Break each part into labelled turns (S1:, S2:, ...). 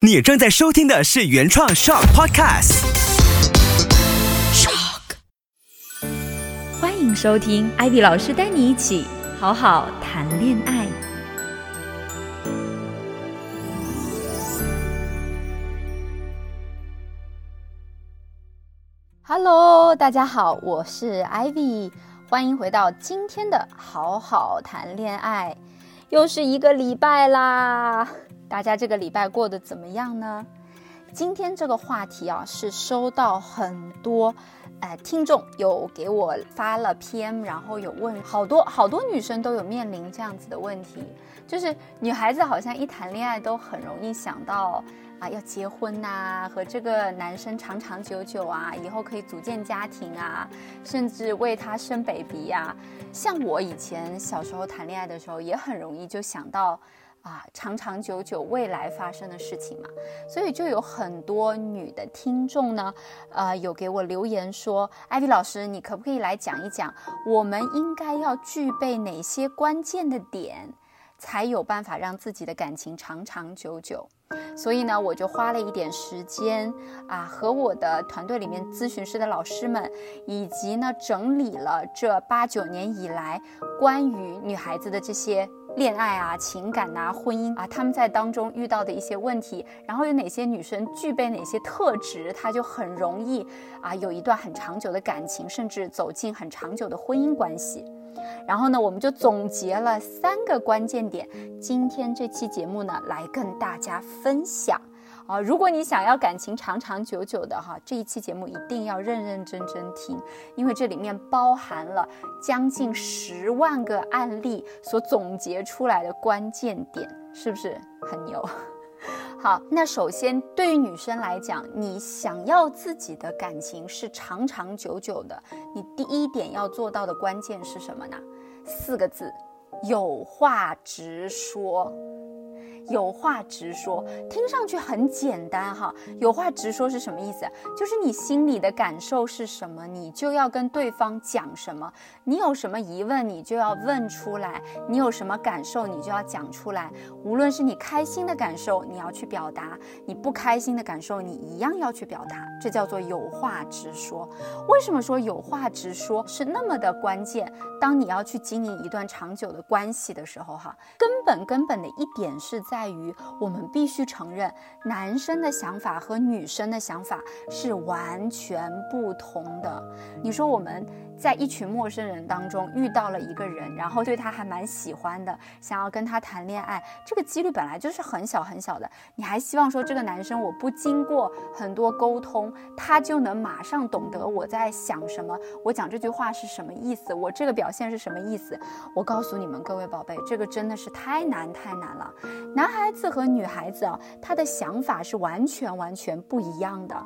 S1: 你正在收听的是原创 Shock Podcast。Shock，。
S2: 欢迎收听艾比老师带你一起好好谈恋爱。Hello，大家好，我是 Ivy，欢迎回到今天的好好谈恋爱，又是一个礼拜啦。大家这个礼拜过得怎么样呢？今天这个话题啊，是收到很多，呃，听众有给我发了 PM，然后有问好多好多女生都有面临这样子的问题，就是女孩子好像一谈恋爱都很容易想到啊要结婚呐，和这个男生长长久久啊，以后可以组建家庭啊，甚至为他生 baby 呀。像我以前小时候谈恋爱的时候，也很容易就想到。啊，长长久久未来发生的事情嘛，所以就有很多女的听众呢，呃，有给我留言说，艾迪老师，你可不可以来讲一讲，我们应该要具备哪些关键的点，才有办法让自己的感情长长久久？所以呢，我就花了一点时间啊，和我的团队里面咨询师的老师们，以及呢，整理了这八九年以来关于女孩子的这些。恋爱啊，情感呐，婚姻啊，他们在当中遇到的一些问题，然后有哪些女生具备哪些特质，她就很容易啊有一段很长久的感情，甚至走进很长久的婚姻关系。然后呢，我们就总结了三个关键点，今天这期节目呢，来跟大家分享。啊，如果你想要感情长长久久的哈，这一期节目一定要认认真真听，因为这里面包含了将近十万个案例所总结出来的关键点，是不是很牛？好，那首先对于女生来讲，你想要自己的感情是长长久久的，你第一点要做到的关键是什么呢？四个字，有话直说。有话直说，听上去很简单哈。有话直说是什么意思？就是你心里的感受是什么，你就要跟对方讲什么。你有什么疑问，你就要问出来；你有什么感受，你就要讲出来。无论是你开心的感受，你要去表达；你不开心的感受，你一样要去表达。这叫做有话直说。为什么说有话直说是那么的关键？当你要去经营一段长久的关系的时候，哈，根本根本的一点是在。于我们必须承认，男生的想法和女生的想法是完全不同的。你说我们。在一群陌生人当中遇到了一个人，然后对他还蛮喜欢的，想要跟他谈恋爱，这个几率本来就是很小很小的。你还希望说这个男生我不经过很多沟通，他就能马上懂得我在想什么，我讲这句话是什么意思，我这个表现是什么意思？我告诉你们各位宝贝，这个真的是太难太难了。男孩子和女孩子啊，他的想法是完全完全不一样的。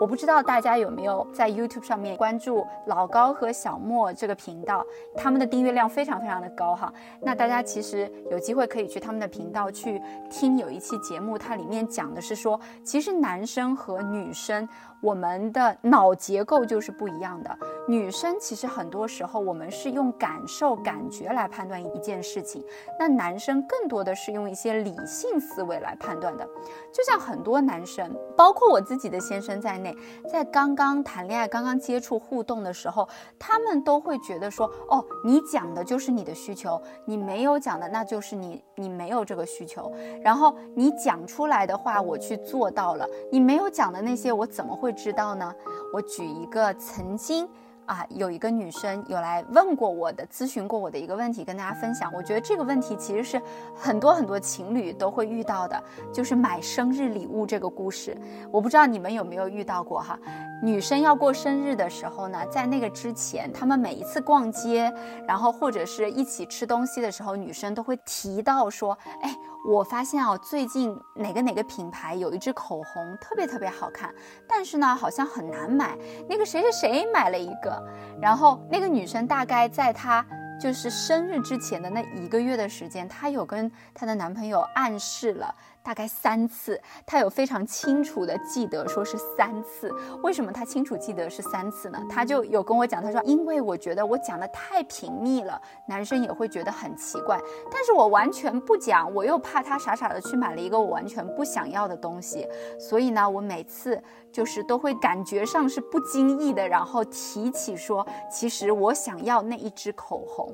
S2: 我不知道大家有没有在 YouTube 上面关注老高和。小莫这个频道，他们的订阅量非常非常的高哈。那大家其实有机会可以去他们的频道去听，有一期节目，它里面讲的是说，其实男生和女生。我们的脑结构就是不一样的。女生其实很多时候我们是用感受、感觉来判断一件事情，那男生更多的是用一些理性思维来判断的。就像很多男生，包括我自己的先生在内，在刚刚谈恋爱、刚刚接触互动的时候，他们都会觉得说：“哦，你讲的就是你的需求，你没有讲的那就是你你没有这个需求。然后你讲出来的话，我去做到了；你没有讲的那些，我怎么会？”会知道呢？我举一个曾经啊，有一个女生有来问过我的，咨询过我的一个问题，跟大家分享。我觉得这个问题其实是很多很多情侣都会遇到的，就是买生日礼物这个故事。我不知道你们有没有遇到过哈？女生要过生日的时候呢，在那个之前，她们每一次逛街，然后或者是一起吃东西的时候，女生都会提到说：“哎。”我发现啊，最近哪个哪个品牌有一支口红特别特别好看，但是呢，好像很难买。那个谁谁谁买了一个，然后那个女生大概在她就是生日之前的那一个月的时间，她有跟她的男朋友暗示了，大概三次，她有非常清楚的记得说是三次。为什么她清楚记得是三次呢？她就有跟我讲，她说因为我觉得我讲的太频密了，男生也会觉得很奇怪。但是我完全不讲，我又怕他傻傻的去买了一个我完全不想要的东西，所以呢，我每次就是都会感觉上是不经意的，然后提起说，其实我想要那一支口红。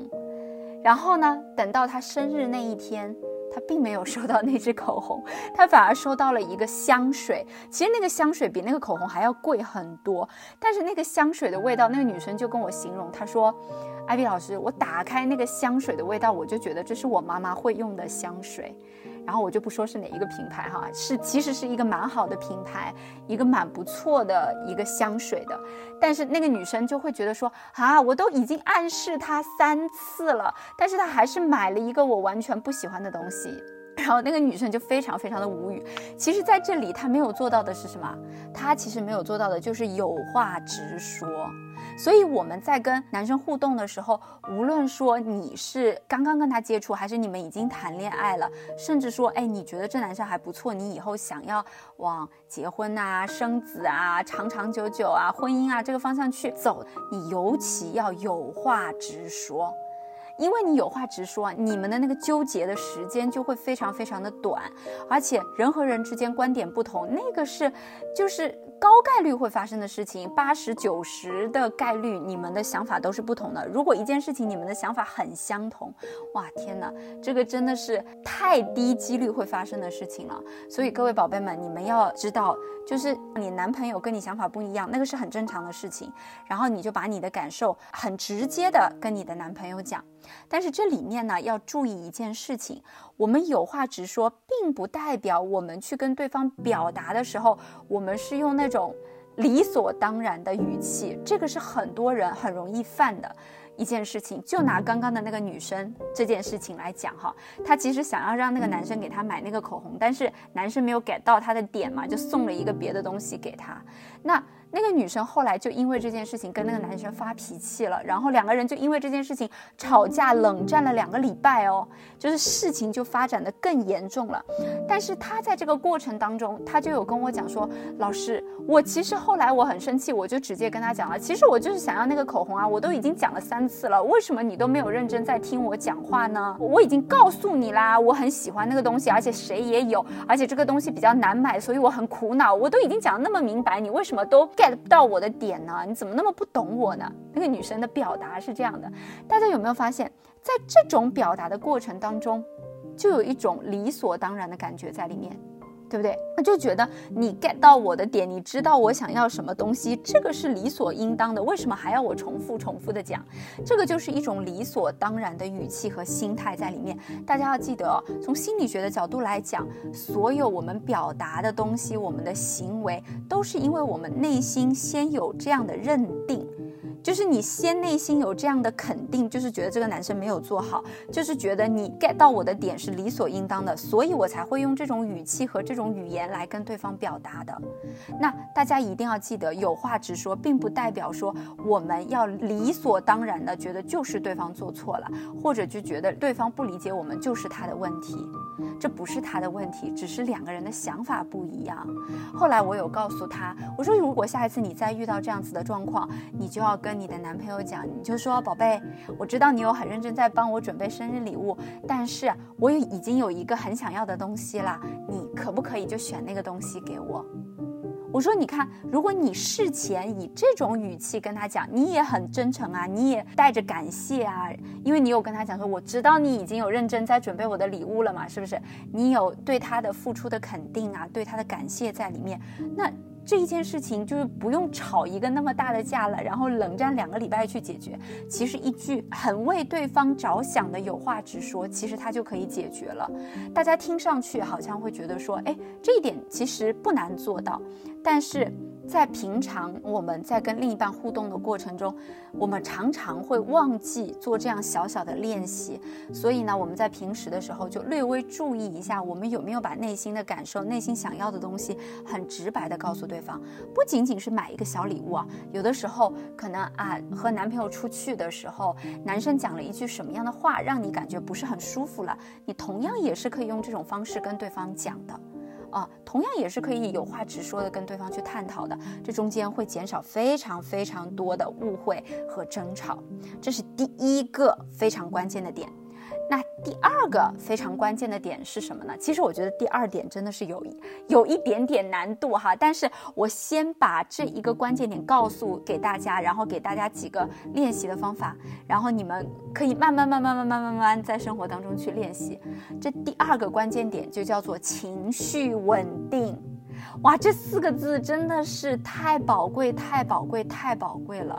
S2: 然后呢，等到他生日那一天。他并没有收到那支口红，他反而收到了一个香水。其实那个香水比那个口红还要贵很多，但是那个香水的味道，那个女生就跟我形容，她说：“艾比老师，我打开那个香水的味道，我就觉得这是我妈妈会用的香水。”然后我就不说是哪一个品牌哈，是其实是一个蛮好的品牌，一个蛮不错的一个香水的。但是那个女生就会觉得说啊，我都已经暗示她三次了，但是她还是买了一个我完全不喜欢的东西。然后那个女生就非常非常的无语。其实在这里她没有做到的是什么？她其实没有做到的就是有话直说。所以我们在跟男生互动的时候，无论说你是刚刚跟他接触，还是你们已经谈恋爱了，甚至说，哎，你觉得这男生还不错，你以后想要往结婚啊、生子啊、长长久久啊、婚姻啊这个方向去走，你尤其要有话直说。因为你有话直说，你们的那个纠结的时间就会非常非常的短，而且人和人之间观点不同，那个是就是高概率会发生的事情，八十九十的概率你们的想法都是不同的。如果一件事情你们的想法很相同，哇天哪，这个真的是太低几率会发生的事情了。所以各位宝贝们，你们要知道，就是你男朋友跟你想法不一样，那个是很正常的事情。然后你就把你的感受很直接的跟你的男朋友讲。但是这里面呢，要注意一件事情：我们有话直说，并不代表我们去跟对方表达的时候，我们是用那种理所当然的语气。这个是很多人很容易犯的一件事情。就拿刚刚的那个女生这件事情来讲哈，她其实想要让那个男生给她买那个口红，但是男生没有 get 到她的点嘛，就送了一个别的东西给她。那。那个女生后来就因为这件事情跟那个男生发脾气了，然后两个人就因为这件事情吵架冷战了两个礼拜哦，就是事情就发展的更严重了。但是他在这个过程当中，他就有跟我讲说，老师，我其实后来我很生气，我就直接跟他讲了，其实我就是想要那个口红啊，我都已经讲了三次了，为什么你都没有认真在听我讲话呢？我已经告诉你啦，我很喜欢那个东西，而且谁也有，而且这个东西比较难买，所以我很苦恼，我都已经讲那么明白，你为什么怎么都？get 不到我的点呢？你怎么那么不懂我呢？那个女生的表达是这样的，大家有没有发现，在这种表达的过程当中，就有一种理所当然的感觉在里面。对不对？他就觉得你 get 到我的点，你知道我想要什么东西，这个是理所应当的。为什么还要我重复重复的讲？这个就是一种理所当然的语气和心态在里面。大家要记得哦，从心理学的角度来讲，所有我们表达的东西，我们的行为，都是因为我们内心先有这样的认定。就是你先内心有这样的肯定，就是觉得这个男生没有做好，就是觉得你 get 到我的点是理所应当的，所以我才会用这种语气和这种语言来跟对方表达的。那大家一定要记得，有话直说，并不代表说我们要理所当然的觉得就是对方做错了，或者就觉得对方不理解我们就是他的问题。这不是他的问题，只是两个人的想法不一样。后来我有告诉他，我说如果下一次你再遇到这样子的状况，你就要跟你的男朋友讲，你就说宝贝，我知道你有很认真在帮我准备生日礼物，但是我也已经有一个很想要的东西了，你可不可以就选那个东西给我？我说，你看，如果你事前以这种语气跟他讲，你也很真诚啊，你也带着感谢啊，因为你有跟他讲说，我知道你已经有认真在准备我的礼物了嘛，是不是？你有对他的付出的肯定啊，对他的感谢在里面，那。这一件事情就是不用吵一个那么大的架了，然后冷战两个礼拜去解决。其实一句很为对方着想的有话直说，其实他就可以解决了。大家听上去好像会觉得说，哎，这一点其实不难做到，但是在平常我们在跟另一半互动的过程中，我们常常会忘记做这样小小的练习。所以呢，我们在平时的时候就略微注意一下，我们有没有把内心的感受、内心想要的东西很直白的告诉对方。不仅仅是买一个小礼物啊，有的时候可能啊和男朋友出去的时候，男生讲了一句什么样的话，让你感觉不是很舒服了，你同样也是可以用这种方式跟对方讲的。啊，同样也是可以有话直说的跟对方去探讨的，这中间会减少非常非常多的误会和争吵，这是第一个非常关键的点。那第二个非常关键的点是什么呢？其实我觉得第二点真的是有有一点点难度哈，但是我先把这一个关键点告诉给大家，然后给大家几个练习的方法，然后你们可以慢慢慢慢慢慢慢慢在生活当中去练习。这第二个关键点就叫做情绪稳定。哇，这四个字真的是太宝贵、太宝贵、太宝贵了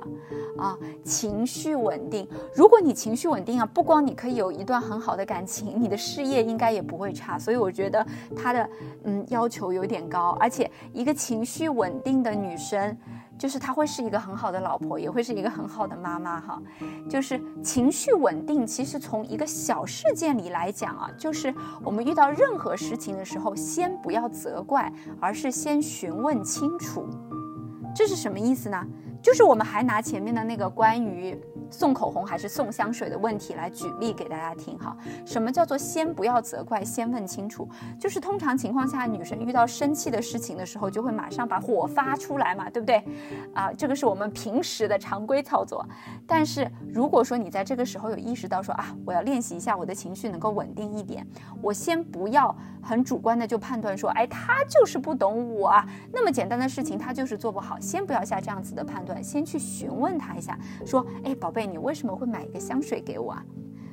S2: 啊！情绪稳定，如果你情绪稳定啊，不光你可以有一段很好的感情，你的事业应该也不会差。所以我觉得他的嗯要求有点高，而且一个情绪稳定的女生。就是她会是一个很好的老婆，也会是一个很好的妈妈哈。就是情绪稳定，其实从一个小事件里来讲啊，就是我们遇到任何事情的时候，先不要责怪，而是先询问清楚。这是什么意思呢？就是我们还拿前面的那个关于。送口红还是送香水的问题来举例给大家听哈。什么叫做先不要责怪，先问清楚？就是通常情况下，女生遇到生气的事情的时候，就会马上把火发出来嘛，对不对？啊，这个是我们平时的常规操作。但是如果说你在这个时候有意识到说啊，我要练习一下我的情绪能够稳定一点，我先不要很主观的就判断说，哎，他就是不懂我啊，那么简单的事情他就是做不好，先不要下这样子的判断，先去询问他一下，说，哎，宝。贝，你为什么会买一个香水给我啊？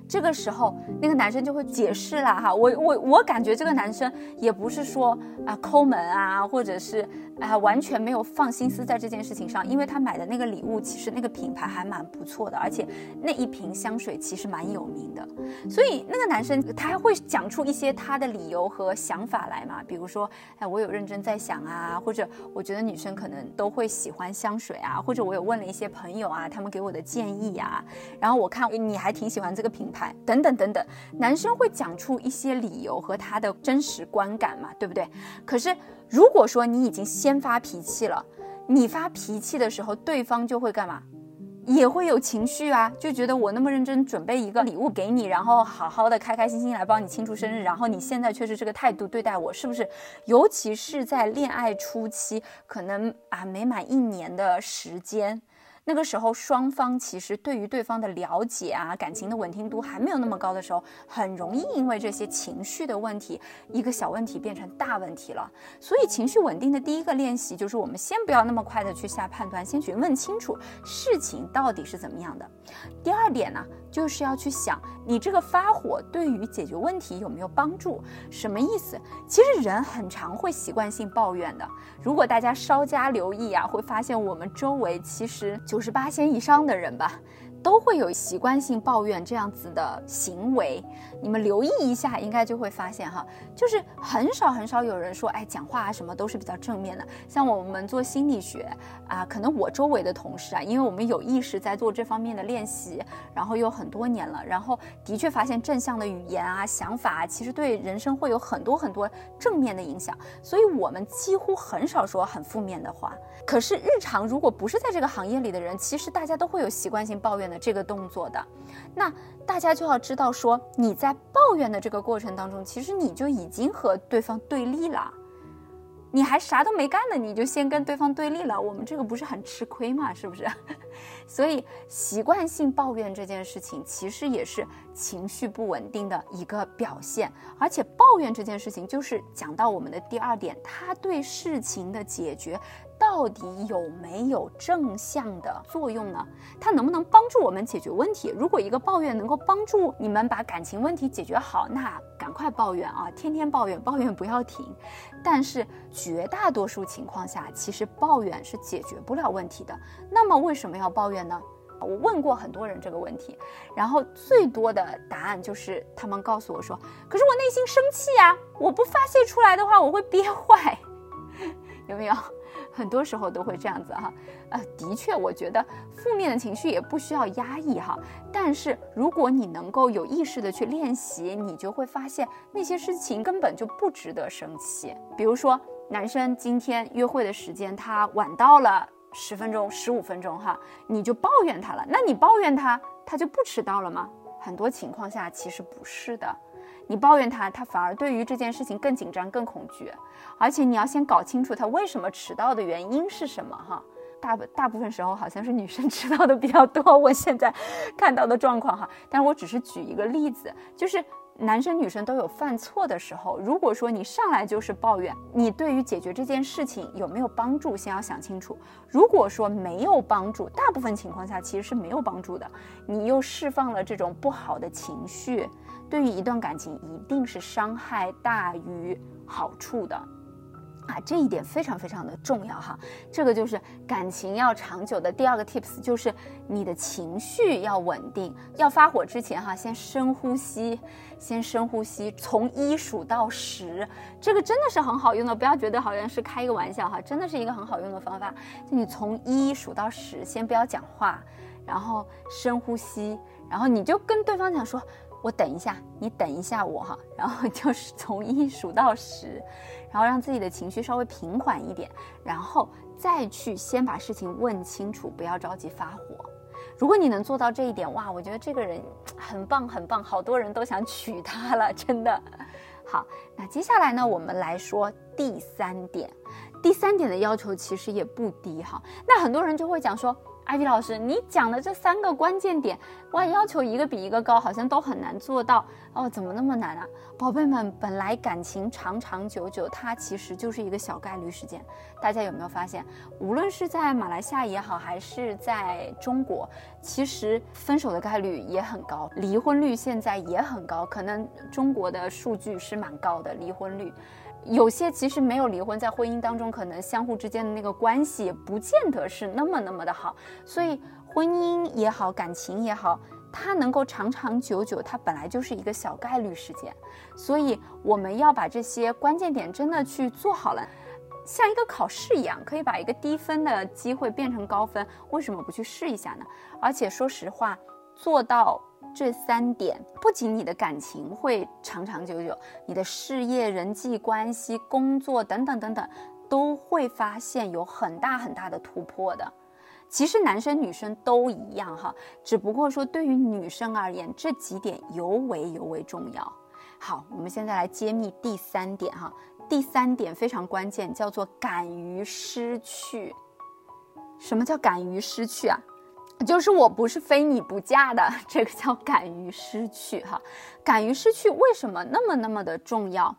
S2: 这个时候，那个男生就会解释了哈。我我我感觉这个男生也不是说啊抠门啊，或者是。啊，完全没有放心思在这件事情上，因为他买的那个礼物其实那个品牌还蛮不错的，而且那一瓶香水其实蛮有名的，所以那个男生他还会讲出一些他的理由和想法来嘛，比如说，哎，我有认真在想啊，或者我觉得女生可能都会喜欢香水啊，或者我有问了一些朋友啊，他们给我的建议呀，然后我看你还挺喜欢这个品牌，等等等等，男生会讲出一些理由和他的真实观感嘛，对不对？可是。如果说你已经先发脾气了，你发脾气的时候，对方就会干嘛？也会有情绪啊，就觉得我那么认真准备一个礼物给你，然后好好的开开心心来帮你庆祝生日，然后你现在却是这个态度对待我，是不是？尤其是在恋爱初期，可能啊没满一年的时间。那个时候，双方其实对于对方的了解啊，感情的稳定度还没有那么高的时候，很容易因为这些情绪的问题，一个小问题变成大问题了。所以，情绪稳定的第一个练习就是，我们先不要那么快的去下判断，先去问清楚事情到底是怎么样的。第二点呢？就是要去想，你这个发火对于解决问题有没有帮助？什么意思？其实人很常会习惯性抱怨的。如果大家稍加留意啊，会发现我们周围其实九十八线以上的人吧。都会有习惯性抱怨这样子的行为，你们留意一下，应该就会发现哈，就是很少很少有人说，哎，讲话啊什么都是比较正面的。像我们做心理学啊，可能我周围的同事啊，因为我们有意识在做这方面的练习，然后又很多年了，然后的确发现正向的语言啊、想法啊，其实对人生会有很多很多正面的影响，所以我们几乎很少说很负面的话。可是日常如果不是在这个行业里的人，其实大家都会有习惯性抱怨的这个动作的。那大家就要知道说，你在抱怨的这个过程当中，其实你就已经和对方对立了。你还啥都没干呢，你就先跟对方对立了，我们这个不是很吃亏吗？是不是？所以习惯性抱怨这件事情，其实也是情绪不稳定的一个表现。而且抱怨这件事情，就是讲到我们的第二点，它对事情的解决。到底有没有正向的作用呢？它能不能帮助我们解决问题？如果一个抱怨能够帮助你们把感情问题解决好，那赶快抱怨啊，天天抱怨，抱怨不要停。但是绝大多数情况下，其实抱怨是解决不了问题的。那么为什么要抱怨呢？我问过很多人这个问题，然后最多的答案就是他们告诉我说：“可是我内心生气呀，我不发泄出来的话，我会憋坏。”有没有？很多时候都会这样子哈。呃，的确，我觉得负面的情绪也不需要压抑哈。但是如果你能够有意识的去练习，你就会发现那些事情根本就不值得生气。比如说，男生今天约会的时间他晚到了十分钟、十五分钟哈，你就抱怨他了。那你抱怨他，他就不迟到了吗？很多情况下其实不是的。你抱怨他，他反而对于这件事情更紧张、更恐惧，而且你要先搞清楚他为什么迟到的原因是什么哈。大大部分时候好像是女生 迟到的比较多，我现在看到的状况哈。但是我只是举一个例子，就是男生女生都有犯错的时候。如果说你上来就是抱怨，你对于解决这件事情有没有帮助，先要想清楚。如果说没有帮助，大部分情况下其实是没有帮助的，你又释放了这种不好的情绪。对于一段感情，一定是伤害大于好处的，啊，这一点非常非常的重要哈。这个就是感情要长久的第二个 tips，就是你的情绪要稳定。要发火之前哈，先深呼吸，先深呼吸，从一数到十，这个真的是很好用的，不要觉得好像是开一个玩笑哈，真的是一个很好用的方法。就你从一数到十，先不要讲话，然后深呼吸，然后你就跟对方讲说。我等一下，你等一下我哈，然后就 是从一数到十，然后让自己的情绪稍微平缓一点，然后再去先把事情问清楚，不要着急发火。如果你能做到这一点，哇，我觉得这个人很棒很棒，好多人都想娶她了，真的。好，那接下来呢，我们来说第三点，第三点的要求其实也不低哈。那很多人就会讲说。艾迪老师，你讲的这三个关键点，哇，要求一个比一个高，好像都很难做到哦，怎么那么难啊？宝贝们，本来感情长长久久，它其实就是一个小概率事件。大家有没有发现，无论是在马来西亚也好，还是在中国，其实分手的概率也很高，离婚率现在也很高，可能中国的数据是蛮高的离婚率。有些其实没有离婚，在婚姻当中，可能相互之间的那个关系不见得是那么那么的好。所以婚姻也好，感情也好，它能够长长久久，它本来就是一个小概率事件。所以我们要把这些关键点真的去做好了，像一个考试一样，可以把一个低分的机会变成高分。为什么不去试一下呢？而且说实话，做到。这三点不仅你的感情会长长久久，你的事业、人际关系、工作等等等等，都会发现有很大很大的突破的。其实男生女生都一样哈，只不过说对于女生而言，这几点尤为尤为重要。好，我们现在来揭秘第三点哈，第三点非常关键，叫做敢于失去。什么叫敢于失去啊？就是我不是非你不嫁的，这个叫敢于失去哈，敢于失去为什么那么那么的重要？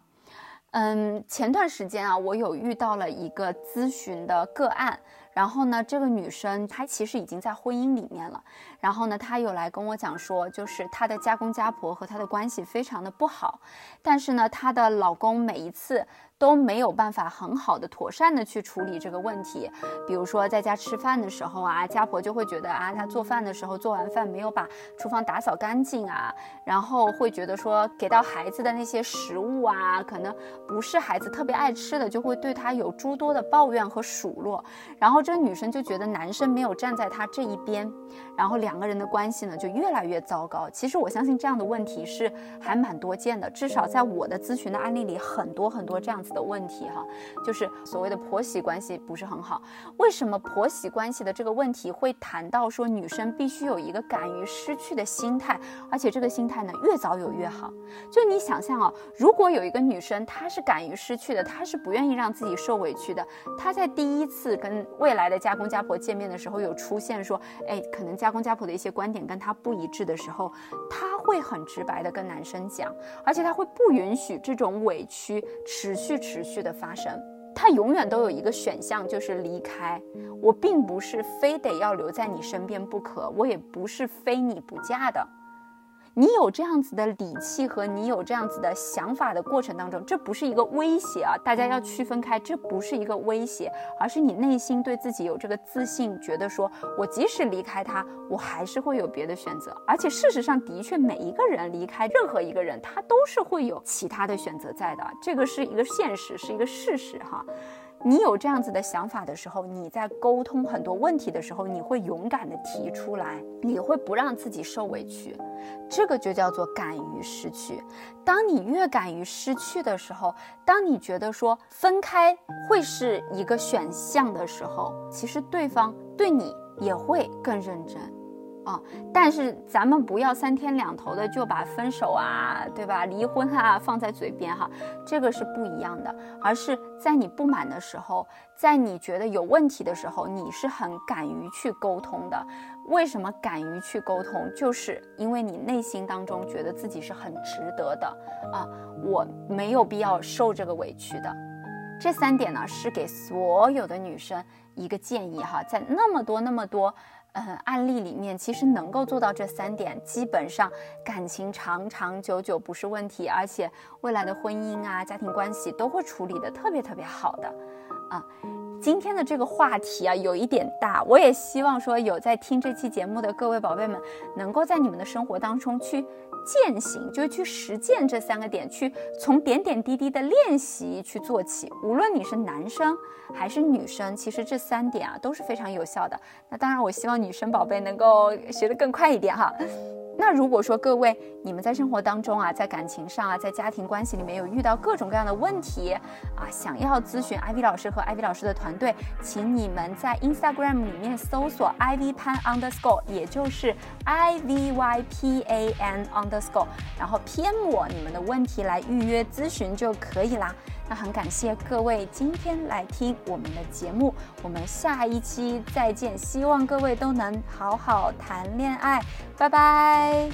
S2: 嗯，前段时间啊，我有遇到了一个咨询的个案。然后呢，这个女生她其实已经在婚姻里面了。然后呢，她有来跟我讲说，就是她的家公家婆和她的关系非常的不好，但是呢，她的老公每一次都没有办法很好的、妥善的去处理这个问题。比如说在家吃饭的时候啊，家婆就会觉得啊，她做饭的时候做完饭没有把厨房打扫干净啊，然后会觉得说给到孩子的那些食物啊，可能不是孩子特别爱吃的，就会对她有诸多的抱怨和数落，然后。这女生就觉得男生没有站在她这一边，然后两个人的关系呢就越来越糟糕。其实我相信这样的问题是还蛮多见的，至少在我的咨询的案例里，很多很多这样子的问题哈，就是所谓的婆媳关系不是很好。为什么婆媳关系的这个问题会谈到说女生必须有一个敢于失去的心态，而且这个心态呢越早有越好。就你想象啊，如果有一个女生她是敢于失去的，她是不愿意让自己受委屈的，她在第一次跟未来的家公家婆见面的时候，有出现说，哎，可能家公家婆的一些观点跟她不一致的时候，她会很直白的跟男生讲，而且他会不允许这种委屈持续持续的发生，他永远都有一个选项就是离开。我并不是非得要留在你身边不可，我也不是非你不嫁的。你有这样子的底气和你有这样子的想法的过程当中，这不是一个威胁啊！大家要区分开，这不是一个威胁，而是你内心对自己有这个自信，觉得说我即使离开他，我还是会有别的选择。而且事实上，的确每一个人离开任何一个人，他都是会有其他的选择在的，这个是一个现实，是一个事实哈。你有这样子的想法的时候，你在沟通很多问题的时候，你会勇敢的提出来，你会不让自己受委屈，这个就叫做敢于失去。当你越敢于失去的时候，当你觉得说分开会是一个选项的时候，其实对方对你也会更认真。啊，但是咱们不要三天两头的就把分手啊，对吧？离婚啊放在嘴边哈，这个是不一样的，而是在你不满的时候，在你觉得有问题的时候，你是很敢于去沟通的。为什么敢于去沟通？就是因为你内心当中觉得自己是很值得的啊，我没有必要受这个委屈的。这三点呢，是给所有的女生一个建议哈，在那么多那么多。嗯，案例里面其实能够做到这三点，基本上感情长长久久不是问题，而且未来的婚姻啊、家庭关系都会处理的特别特别好的。啊，今天的这个话题啊有一点大，我也希望说有在听这期节目的各位宝贝们，能够在你们的生活当中去。践行就是去实践这三个点，去从点点滴滴的练习去做起。无论你是男生还是女生，其实这三点啊都是非常有效的。那当然，我希望女生宝贝能够学得更快一点哈。那如果说各位你们在生活当中啊，在感情上啊，在家庭关系里面有遇到各种各样的问题啊，想要咨询 Ivy 老师和 Ivy 老师的团队，请你们在 Instagram 里面搜索 Ivy Pan Underscore，也就是 I V Y P A N Underscore，然后 PM 我你们的问题来预约咨询就可以啦。那很感谢各位今天来听我们的节目，我们下一期再见，希望各位都能好好谈恋爱，拜拜。